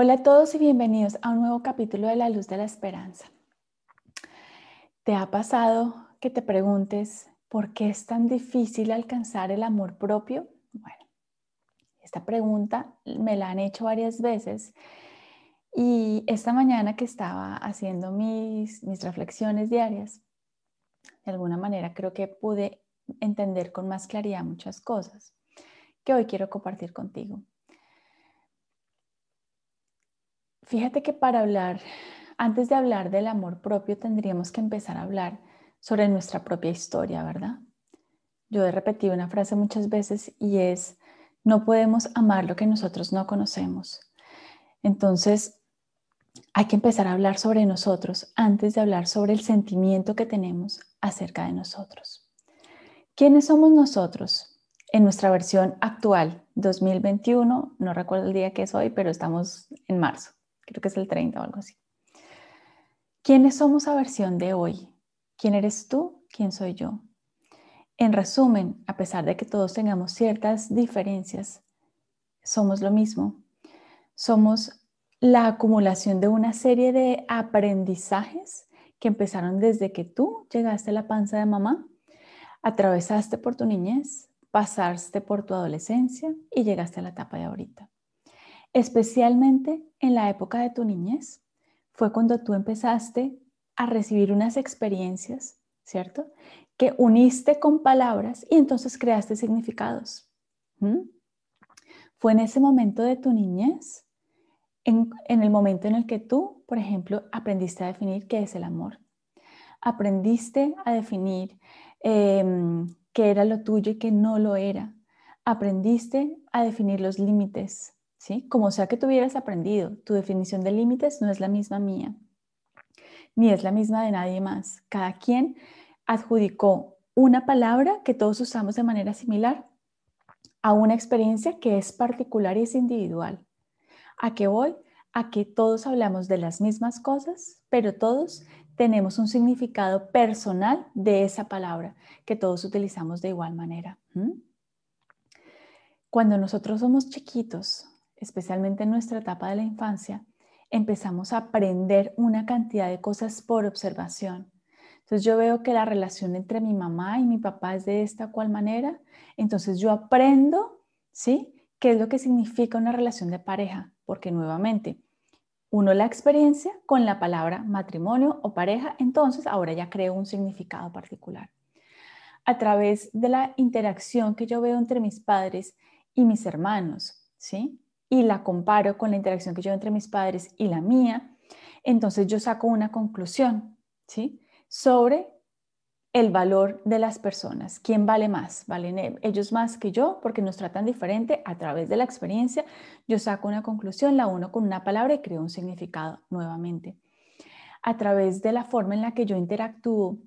Hola a todos y bienvenidos a un nuevo capítulo de La Luz de la Esperanza. ¿Te ha pasado que te preguntes por qué es tan difícil alcanzar el amor propio? Bueno, esta pregunta me la han hecho varias veces y esta mañana que estaba haciendo mis, mis reflexiones diarias, de alguna manera creo que pude entender con más claridad muchas cosas que hoy quiero compartir contigo. Fíjate que para hablar, antes de hablar del amor propio, tendríamos que empezar a hablar sobre nuestra propia historia, ¿verdad? Yo he repetido una frase muchas veces y es, no podemos amar lo que nosotros no conocemos. Entonces, hay que empezar a hablar sobre nosotros antes de hablar sobre el sentimiento que tenemos acerca de nosotros. ¿Quiénes somos nosotros? En nuestra versión actual, 2021, no recuerdo el día que es hoy, pero estamos en marzo creo que es el 30 o algo así. ¿Quiénes somos a versión de hoy? ¿Quién eres tú? ¿Quién soy yo? En resumen, a pesar de que todos tengamos ciertas diferencias, somos lo mismo. Somos la acumulación de una serie de aprendizajes que empezaron desde que tú llegaste a la panza de mamá, atravesaste por tu niñez, pasaste por tu adolescencia y llegaste a la etapa de ahorita especialmente en la época de tu niñez, fue cuando tú empezaste a recibir unas experiencias, ¿cierto? Que uniste con palabras y entonces creaste significados. Fue en ese momento de tu niñez, en, el momento en el que tú, por ejemplo, aprendiste a definir qué es el amor. Aprendiste a definir em, qué era lo tuyo y qué no lo era. Aprendiste a definir los límites, como sea que tú hubieras aprendido, tu definición de límites no es la misma mía, ni es la misma de nadie más. Cada quien adjudicó una palabra que todos usamos de manera similar a una experiencia que es particular y es individual. ¿A qué voy? A que todos hablamos de las mismas cosas, pero todos tenemos un significado personal de esa palabra que todos utilizamos de igual manera. Cuando nosotros somos chiquitos, especialmente en nuestra etapa de la infancia, empezamos a aprender una cantidad de cosas por observación. Entonces yo veo que la relación entre mi mamá y mi papá es de esta cual manera, entonces yo aprendo, ¿sí? ¿Qué es lo que significa una relación de pareja? Porque nuevamente, uno la experiencia con la palabra matrimonio o pareja, entonces ahora ya creo un significado particular. A través de la interacción que yo veo entre mis padres y mis hermanos, ¿sí? Y la comparo con la interacción que yo entre mis padres y la mía, entonces yo saco una conclusión, ¿sí? Sobre el valor de las personas. ¿Quién vale más? ¿Valen ellos más que yo? Porque nos tratan diferente a través de la experiencia. Yo saco una conclusión, la uno con una palabra y creo un significado nuevamente. A través de la forma en la que yo interactúo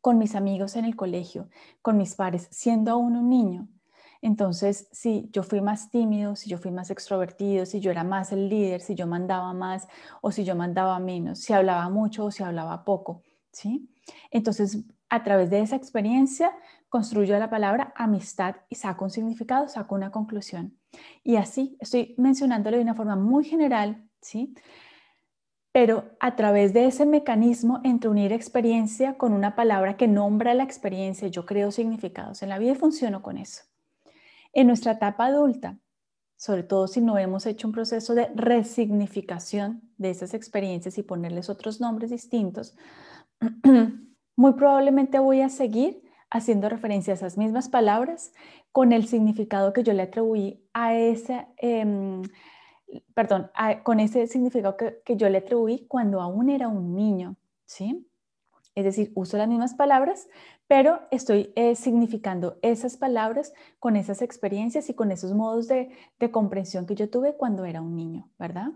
con mis amigos en el colegio, con mis pares, siendo aún un niño, entonces, si yo fui más tímido, si yo fui más extrovertido, si yo era más el líder, si yo mandaba más o si yo mandaba menos, si hablaba mucho o si hablaba poco, ¿sí? Entonces, a través de esa experiencia, construyo la palabra amistad y saco un significado, saco una conclusión. Y así, estoy mencionándolo de una forma muy general, ¿sí? Pero a través de ese mecanismo entre unir experiencia con una palabra que nombra la experiencia, yo creo significados en la vida y funciono con eso. En nuestra etapa adulta, sobre todo si no hemos hecho un proceso de resignificación de esas experiencias y ponerles otros nombres distintos, muy probablemente voy a seguir haciendo referencia a esas mismas palabras con el significado que yo le atribuí a ese, em, perdón, con ese significado que, que, yo le atribuí cuando aún era un niño, ¿sí? Es decir, uso las mismas palabras, pero estoy eh, significando esas palabras con esas experiencias y con esos modos de, comprensión que yo tuve cuando era un niño, ¿verdad?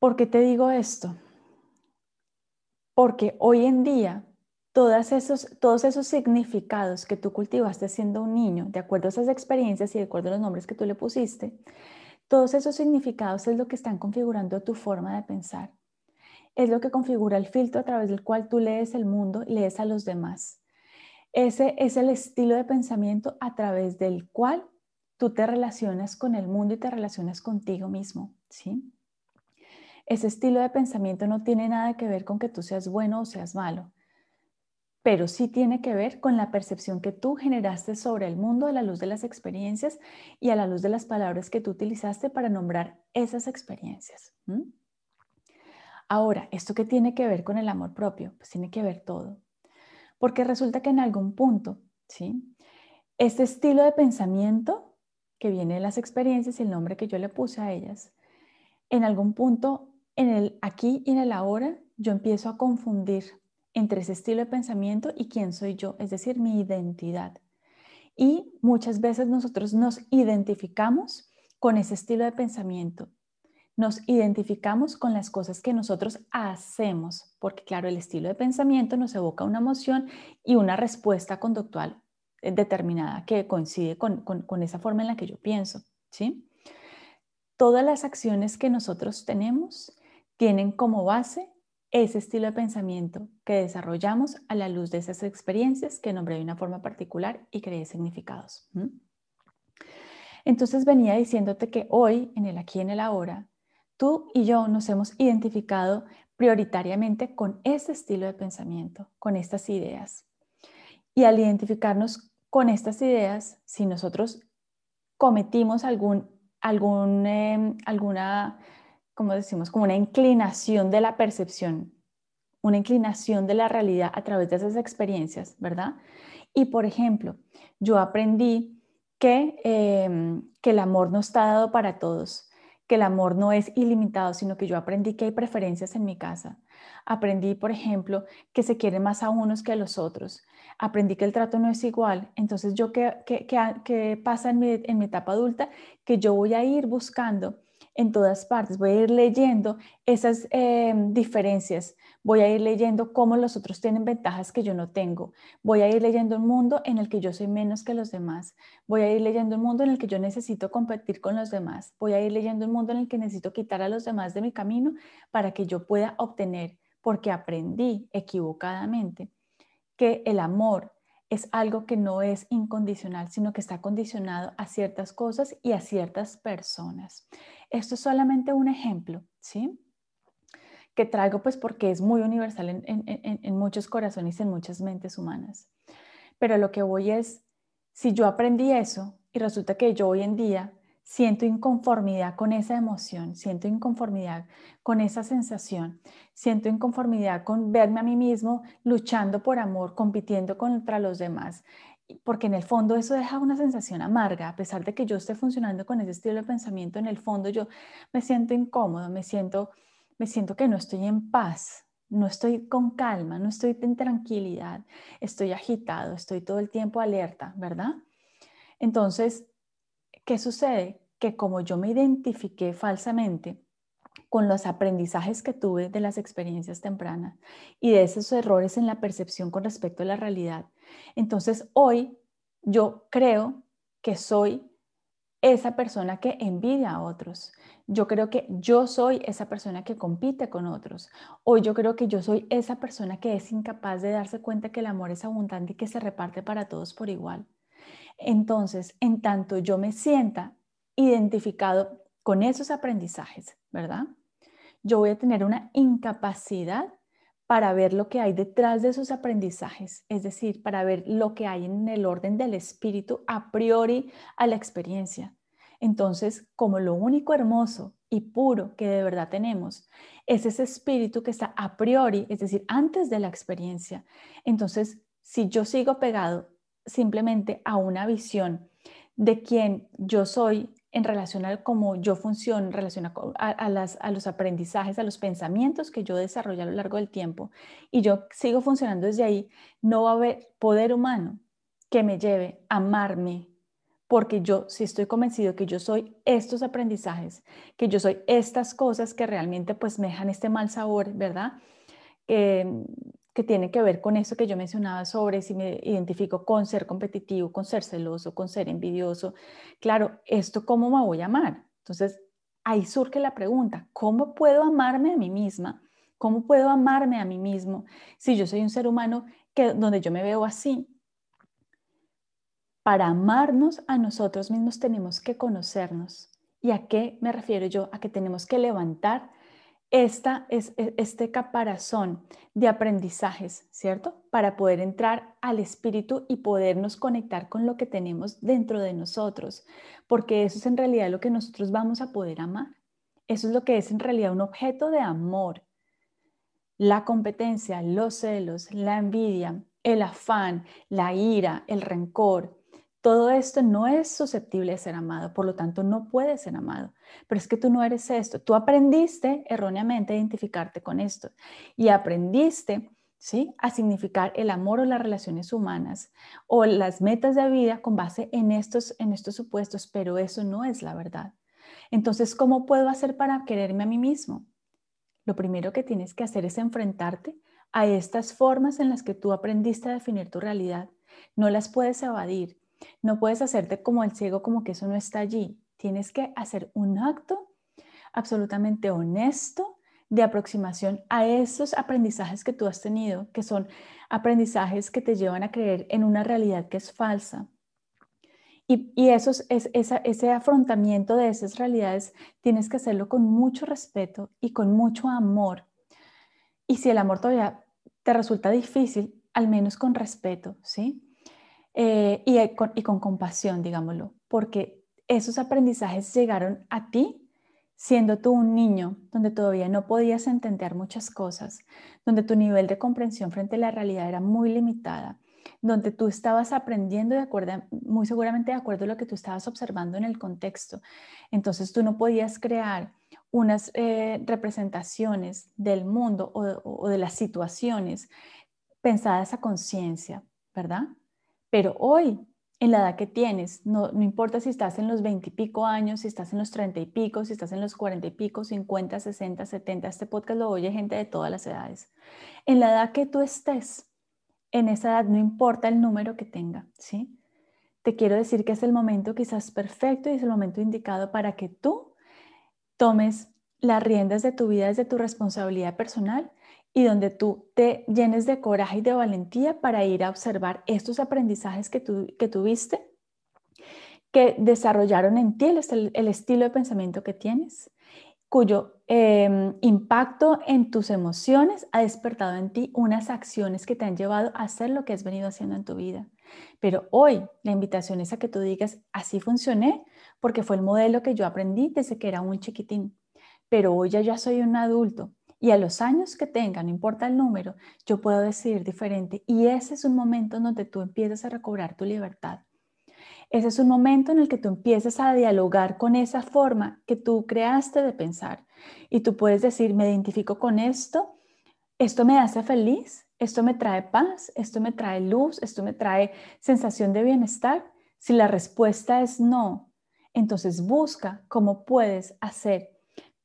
¿Por qué te digo esto? Porque hoy en día todos esos, todos esos significados que tú cultivaste siendo un niño, de acuerdo a esas experiencias y de acuerdo a los nombres que tú le pusiste, todos esos significados es lo que están configurando tu forma de pensar es lo que configura el filtro a través del cual tú lees el mundo y lees a los demás. Ese es el estilo de pensamiento a través del cual tú te relacionas con el mundo y te relacionas contigo mismo, ¿sí? Ese estilo de pensamiento no tiene nada que ver con que tú seas bueno o seas malo, pero sí tiene que ver con la percepción que tú generaste sobre el mundo a la luz de las experiencias y a la luz de las palabras que tú utilizaste para nombrar esas experiencias. Ahora, ¿esto qué tiene que ver con el amor propio? Pues tiene que ver todo. Porque resulta que en algún punto, ¿sí? Este estilo de pensamiento que viene de las experiencias y el nombre que yo le puse a ellas, en algún punto, en el aquí y en el ahora, yo empiezo a confundir entre ese estilo de pensamiento y quién soy yo, es decir, mi identidad. Y muchas veces nosotros nos identificamos con ese estilo de pensamiento nos identificamos con las cosas que nosotros hacemos, porque claro, el estilo de pensamiento nos evoca una emoción y una respuesta conductual eh, determinada que coincide con, esa forma en la que yo pienso, ¿sí? Todas las acciones que nosotros tenemos tienen como base ese estilo de pensamiento que desarrollamos a la luz de esas experiencias que nombré de una forma particular y creé significados. Entonces venía diciéndote que hoy, en el aquí y en el ahora, Tú y yo nos hemos identificado prioritariamente con este estilo de pensamiento, con estas ideas. Y al identificarnos con estas ideas, si nosotros cometimos algún, algún, em, alguna, como decimos, como una inclinación de la percepción, una inclinación de la realidad a través de esas experiencias, ¿verdad? Y por ejemplo, yo aprendí que, em, que el amor no está dado para todos, que el amor no es ilimitado, sino que yo aprendí que hay preferencias en mi casa. Aprendí, por ejemplo, que se quieren más a unos que a los otros. Aprendí que el trato no es igual. Entonces, ¿yo qué, pasa en mi, en mi etapa adulta? Que yo voy a ir buscando en todas partes, voy a ir leyendo esas em, diferencias, voy a ir leyendo cómo los otros tienen ventajas que yo no tengo, voy a ir leyendo un mundo en el que yo soy menos que los demás, voy a ir leyendo un mundo en el que yo necesito competir con los demás, voy a ir leyendo un mundo en el que necesito quitar a los demás de mi camino para que yo pueda obtener, porque aprendí equivocadamente que el amor es algo que no es incondicional, sino que está condicionado a ciertas cosas y a ciertas personas. Esto es solamente un ejemplo, ¿sí? Que traigo pues porque es muy universal en, en muchos corazones y en muchas mentes humanas. Pero lo que voy es, si yo aprendí eso y resulta que yo hoy en día siento inconformidad con esa emoción, siento inconformidad con esa sensación, siento inconformidad con verme a mí mismo luchando por amor, compitiendo contra los demás, porque en el fondo eso deja una sensación amarga, a pesar de que yo esté funcionando con ese estilo de pensamiento, en el fondo yo me siento incómodo, me siento, me siento que no estoy en paz, no estoy con calma, no estoy en tranquilidad, estoy agitado, estoy todo el tiempo alerta, ¿verdad? Entonces, ¿Qué sucede? Que como yo me identifiqué falsamente con los aprendizajes que tuve de las experiencias tempranas y de esos errores en la percepción con respecto a la realidad, entonces hoy yo creo que soy esa persona que envidia a otros. Yo creo que yo soy esa persona que compite con otros. Hoy yo creo que yo soy esa persona que es incapaz de darse cuenta que el amor es abundante y que se reparte para todos por igual. Entonces, en tanto yo me sienta identificado con esos aprendizajes, ¿verdad? Yo voy a tener una incapacidad para ver lo que hay detrás de esos aprendizajes, es decir, para ver lo que hay en el orden del espíritu a priori a la experiencia. Entonces, como lo único hermoso y puro que de verdad tenemos es ese espíritu que está a priori, es decir, antes de la experiencia, entonces, si yo sigo pegado simplemente a una visión de quién yo soy en relación a cómo yo funciono, en relación a, los aprendizajes, a los pensamientos que yo desarrollo a lo largo del tiempo, y yo sigo funcionando desde ahí, no va a haber poder humano que me lleve a amarme, porque yo si estoy convencido que yo soy estos aprendizajes, que yo soy estas cosas que realmente pues me dejan este mal sabor, ¿verdad? Eh, que tiene que ver con eso que yo mencionaba sobre si me identifico con ser competitivo, con ser celoso, con ser envidioso. Claro, ¿esto cómo me voy a amar? Entonces, ahí surge la pregunta, ¿cómo puedo amarme a mí misma? ¿Cómo puedo amarme a mí mismo si yo soy un ser humano que donde yo me veo así? para amarnos a nosotros mismos tenemos que conocernos. ¿Y a qué me refiero yo? A que tenemos que levantar esta, es, e, este caparazón de aprendizajes, ¿cierto? Para poder entrar al espíritu y podernos conectar con lo que tenemos dentro de nosotros, porque eso es en realidad lo que nosotros vamos a poder amar. Eso es lo que es en realidad un objeto de amor. La competencia, los celos, la envidia, el afán, la ira, el rencor, todo esto no es susceptible de ser amado, por lo tanto no puede ser amado. Pero es que tú no eres esto. Tú aprendiste erróneamente a identificarte con esto y aprendiste ¿sí? a significar el amor o las relaciones humanas o las metas de vida con base en estos, en estos supuestos, pero eso no es la verdad. Entonces, ¿cómo puedo hacer para quererme a mí mismo? Lo primero que tienes que hacer es enfrentarte a estas formas en las que tú aprendiste a definir tu realidad. No las puedes evadir no puedes hacerte como el ciego, como que eso no está allí. Tienes que hacer un acto absolutamente honesto de aproximación a esos aprendizajes que tú has tenido, que son aprendizajes que te llevan a creer en una realidad que es falsa. Y, y esos, es, ese afrontamiento de esas realidades tienes que hacerlo con mucho respeto y con mucho amor. Y si el amor todavía te resulta difícil, al menos con respeto, ¿sí? Eh, y, con, y con compasión, digámoslo, porque esos aprendizajes llegaron a ti siendo tú un niño donde todavía no podías entender muchas cosas, donde tu nivel de comprensión frente a la realidad era muy limitada, donde tú estabas aprendiendo de acuerdo, muy seguramente de acuerdo a lo que tú estabas observando en el contexto. Entonces tú no podías crear unas eh, representaciones del mundo o de las situaciones pensadas a conciencia, ¿verdad? Pero hoy, en la edad que tienes, no, importa si estás en los 20 y pico años, si estás en los 30 y pico, si estás en los 40 y pico, 50, 60, 70, este podcast lo oye gente de todas las edades. En la edad que tú estés, en esa edad no importa el número que tenga, ¿sí? Te quiero decir que es el momento quizás perfecto y es el momento indicado para que tú tomes las riendas de tu vida desde tu responsabilidad personal y donde tú te llenes de coraje y de valentía para ir a observar estos aprendizajes que, que tuviste, que desarrollaron en ti el, estilo de pensamiento que tienes, cuyo em, impacto en tus emociones ha despertado en ti unas acciones que te han llevado a hacer lo que has venido haciendo en tu vida. Pero hoy la invitación es a que tú digas, así funcioné porque fue el modelo que yo aprendí desde que era un chiquitín. Pero hoy ya soy un adulto y a los años que tenga, no importa el número, yo puedo decidir diferente. Y ese es un momento en donde tú empiezas a recobrar tu libertad. Ese es un momento en el que tú empiezas a dialogar con esa forma que tú creaste de pensar. Y tú puedes decir, me identifico con esto, esto me hace feliz, esto me trae paz, esto me trae luz, esto me trae sensación de bienestar. Si la respuesta es no, entonces busca cómo puedes hacer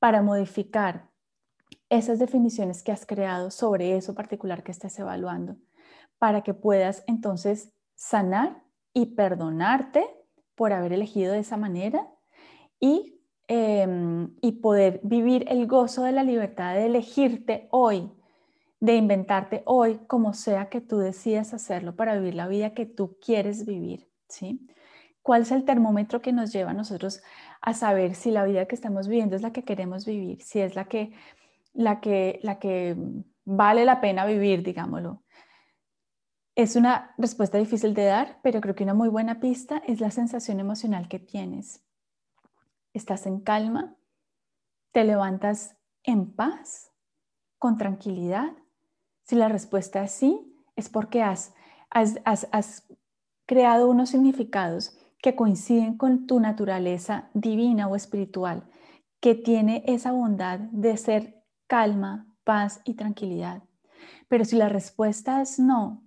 para modificar esas definiciones que has creado sobre eso particular que estés evaluando, para que puedas entonces sanar y perdonarte por haber elegido de esa manera y, em, y poder vivir el gozo de la libertad de elegirte hoy, de inventarte hoy como sea que tú decidas hacerlo para vivir la vida que tú quieres vivir, ¿sí? ¿Cuál es el termómetro que nos lleva a nosotros a saber si la vida que estamos viviendo es la que queremos vivir, si es la que la que, la que vale la pena vivir, digámoslo. Es una respuesta difícil de dar, pero creo que una muy buena pista es la sensación emocional que tienes. ¿Estás en calma? ¿Te levantas en paz? ¿Con tranquilidad? Si la respuesta es sí, es porque has, has, has creado unos significados que coinciden con tu naturaleza divina o espiritual, que tiene esa bondad de ser calma, paz y tranquilidad. Pero si la respuesta es no,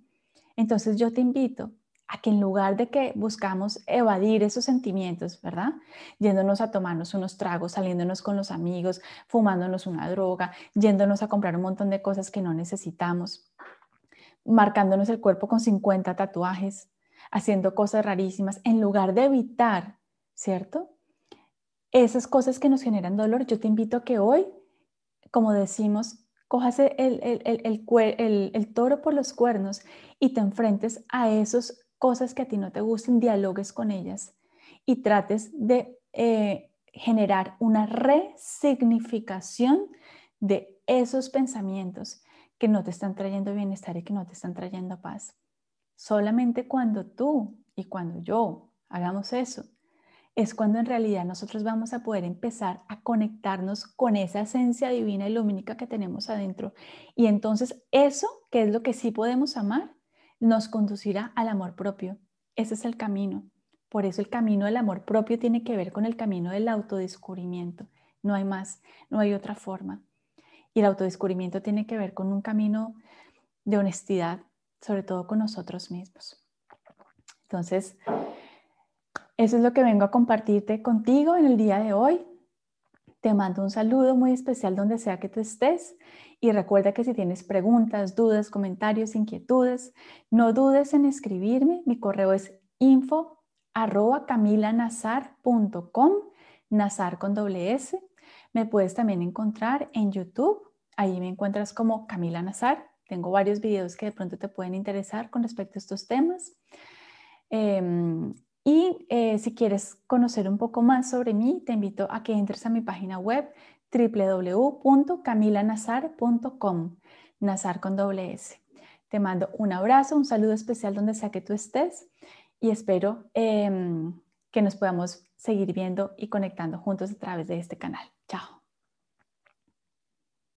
entonces yo te invito a que en lugar de que buscamos evadir esos sentimientos, ¿verdad? Yéndonos a tomarnos unos tragos, saliéndonos con los amigos, fumándonos una droga, yéndonos a comprar un montón de cosas que no necesitamos, marcándonos el cuerpo con 50 tatuajes, haciendo cosas rarísimas, en lugar de evitar, ¿cierto? Esas cosas que nos generan dolor, yo te invito a que hoy como decimos, cojas el, el, toro por los cuernos y te enfrentes a esos cosas que a ti no te gusten, dialogues con ellas y trates de eh, generar una resignificación de esos pensamientos que no te están trayendo bienestar y que no te están trayendo paz. Solamente cuando tú y cuando yo hagamos eso, es cuando en realidad nosotros vamos a poder empezar a conectarnos con esa esencia divina y lumínica que tenemos adentro. Y entonces eso, que es lo que sí podemos amar, nos conducirá al amor propio. Ese es el camino. Por eso el camino del amor propio tiene que ver con el camino del autodescubrimiento. No hay más, no hay otra forma. Y el autodescubrimiento tiene que ver con un camino de honestidad, sobre todo con nosotros mismos. Entonces, eso es lo que vengo a compartirte contigo en el día de hoy. Te mando un saludo muy especial donde sea que tú estés y recuerda que si tienes preguntas, dudas, comentarios, inquietudes, no dudes en escribirme. Mi correo es info arroba camilanazar.com, nazar con doble S. Me puedes también encontrar en YouTube, ahí me encuentras como Camila Nazar. Tengo varios videos que de pronto te pueden interesar con respecto a estos temas. Em, y eh, si quieres conocer un poco más sobre mí, te invito a que entres a mi página web www.camilanazar.com, Nazar con doble S. Te mando un abrazo, un saludo especial donde sea que tú estés y espero em, que nos podamos seguir viendo y conectando juntos a través de este canal. Chao.